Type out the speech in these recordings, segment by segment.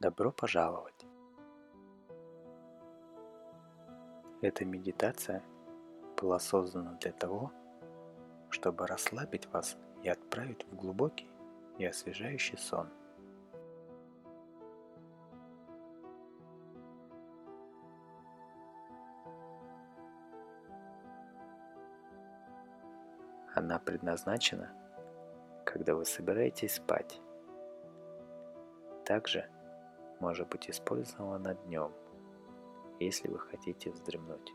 Добро пожаловать! Эта медитация была создана для того, чтобы расслабить вас и отправить в глубокий и освежающий сон. Она предназначена, когда вы собираетесь спать. Также может быть использована днем, если вы хотите вздремнуть.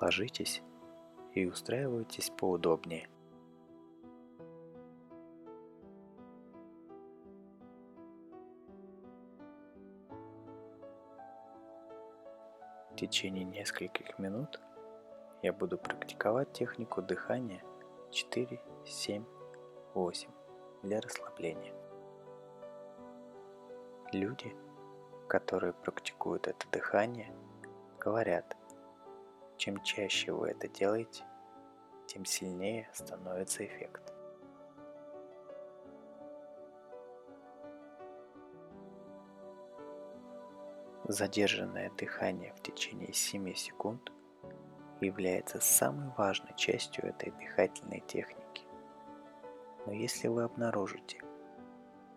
Ложитесь и устраивайтесь поудобнее. В течение нескольких минут я буду практиковать технику дыхания 4, 7, 8 для расслабления. Люди, которые практикуют это дыхание, говорят, чем чаще вы это делаете, тем сильнее становится эффект. Задержанное дыхание в течение 7 секунд является самой важной частью этой дыхательной техники. Но если вы обнаружите,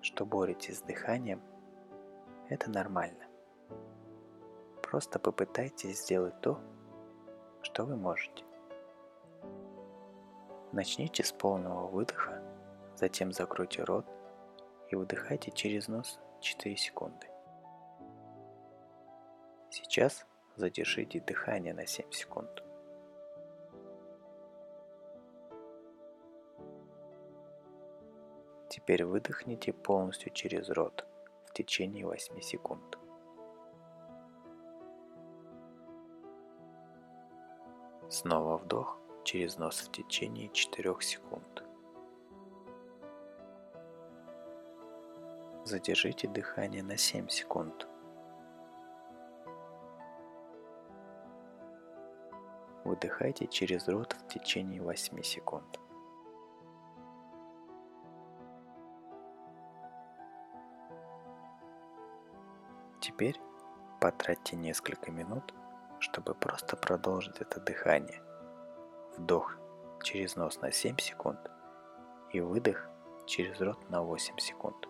что боретесь с дыханием, это нормально. Просто попытайтесь сделать то, что вы можете. Начните с полного выдоха, затем закройте рот и выдыхайте через нос 4 секунды. Сейчас задержите дыхание на 7 секунд. Теперь выдохните полностью через рот в течение 8 секунд. Снова вдох через нос в течение 4 секунд. Задержите дыхание на 7 секунд. Выдыхайте через рот в течение 8 секунд. Теперь потратьте несколько минут чтобы просто продолжить это дыхание. Вдох через нос на 7 секунд и выдох через рот на 8 секунд.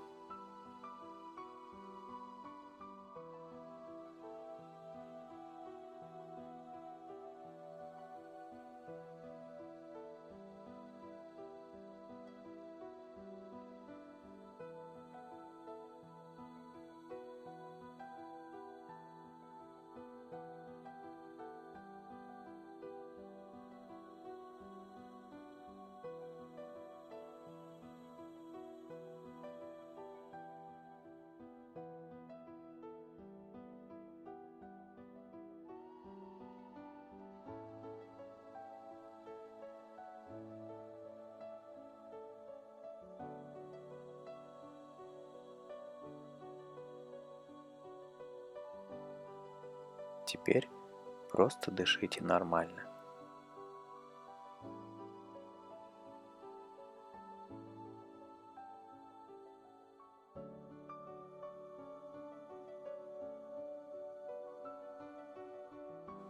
Теперь просто дышите нормально.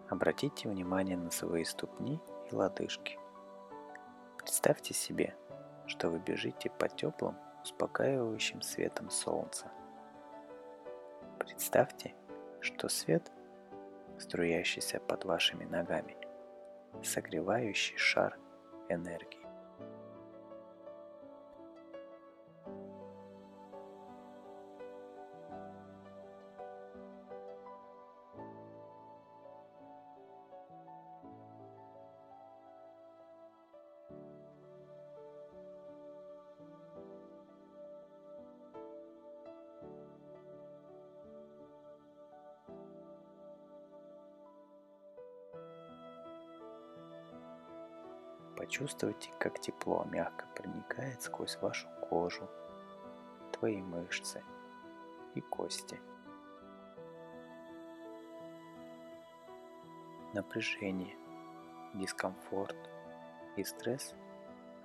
Обратите внимание на свои ступни и лодыжки. Представьте себе, что вы бежите по теплым, успокаивающим светом солнца. Представьте, что свет струящийся под вашими ногами, согревающий шар энергии. Почувствуйте, как тепло мягко проникает сквозь вашу кожу, твои мышцы и кости. Напряжение, дискомфорт и стресс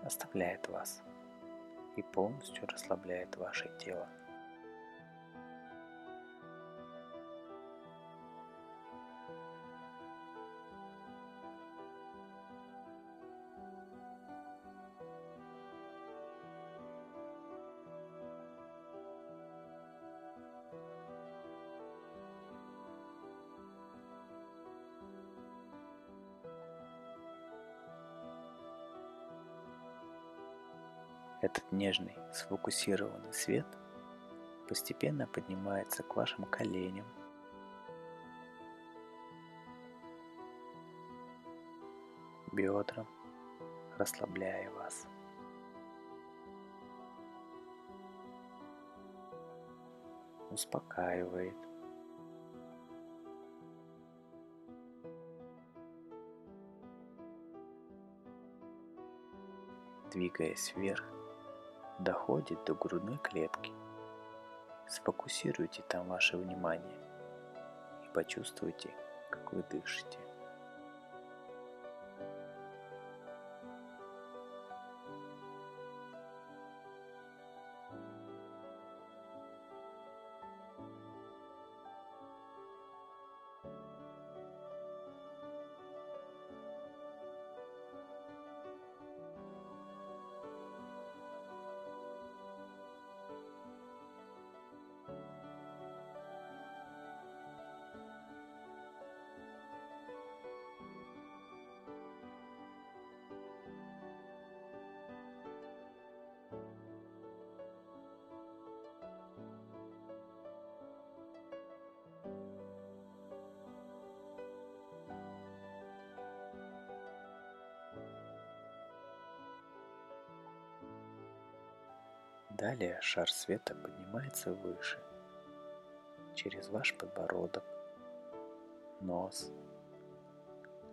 оставляет вас и полностью расслабляет ваше тело. Этот нежный, сфокусированный свет постепенно поднимается к вашим коленям, бедрам, расслабляя вас. Успокаивает. Двигаясь вверх, доходит до грудной клетки. Сфокусируйте там ваше внимание и почувствуйте, как вы дышите. Далее шар света поднимается выше, через ваш подбородок, нос,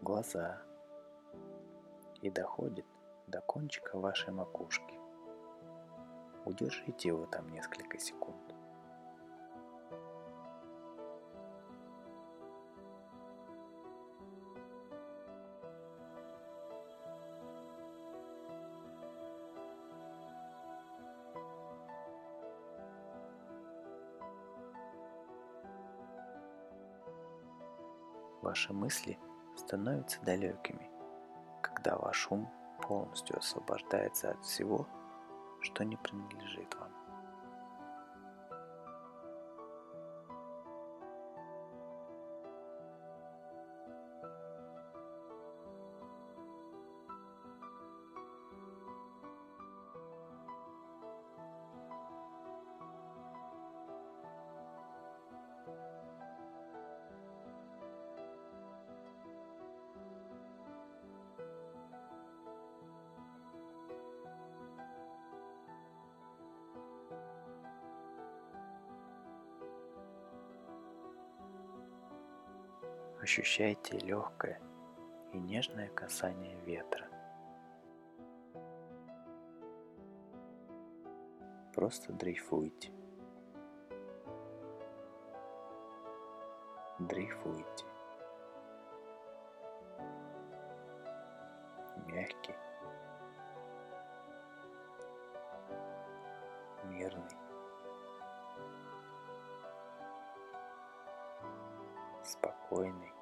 глаза и доходит до кончика вашей макушки. Удержите его там несколько секунд. Ваши мысли становятся далекими, когда ваш ум полностью освобождается от всего, что не принадлежит вам. Ощущайте легкое и нежное касание ветра. Просто дрейфуйте. Дрейфуйте. Мягкий. Мирный. спокойный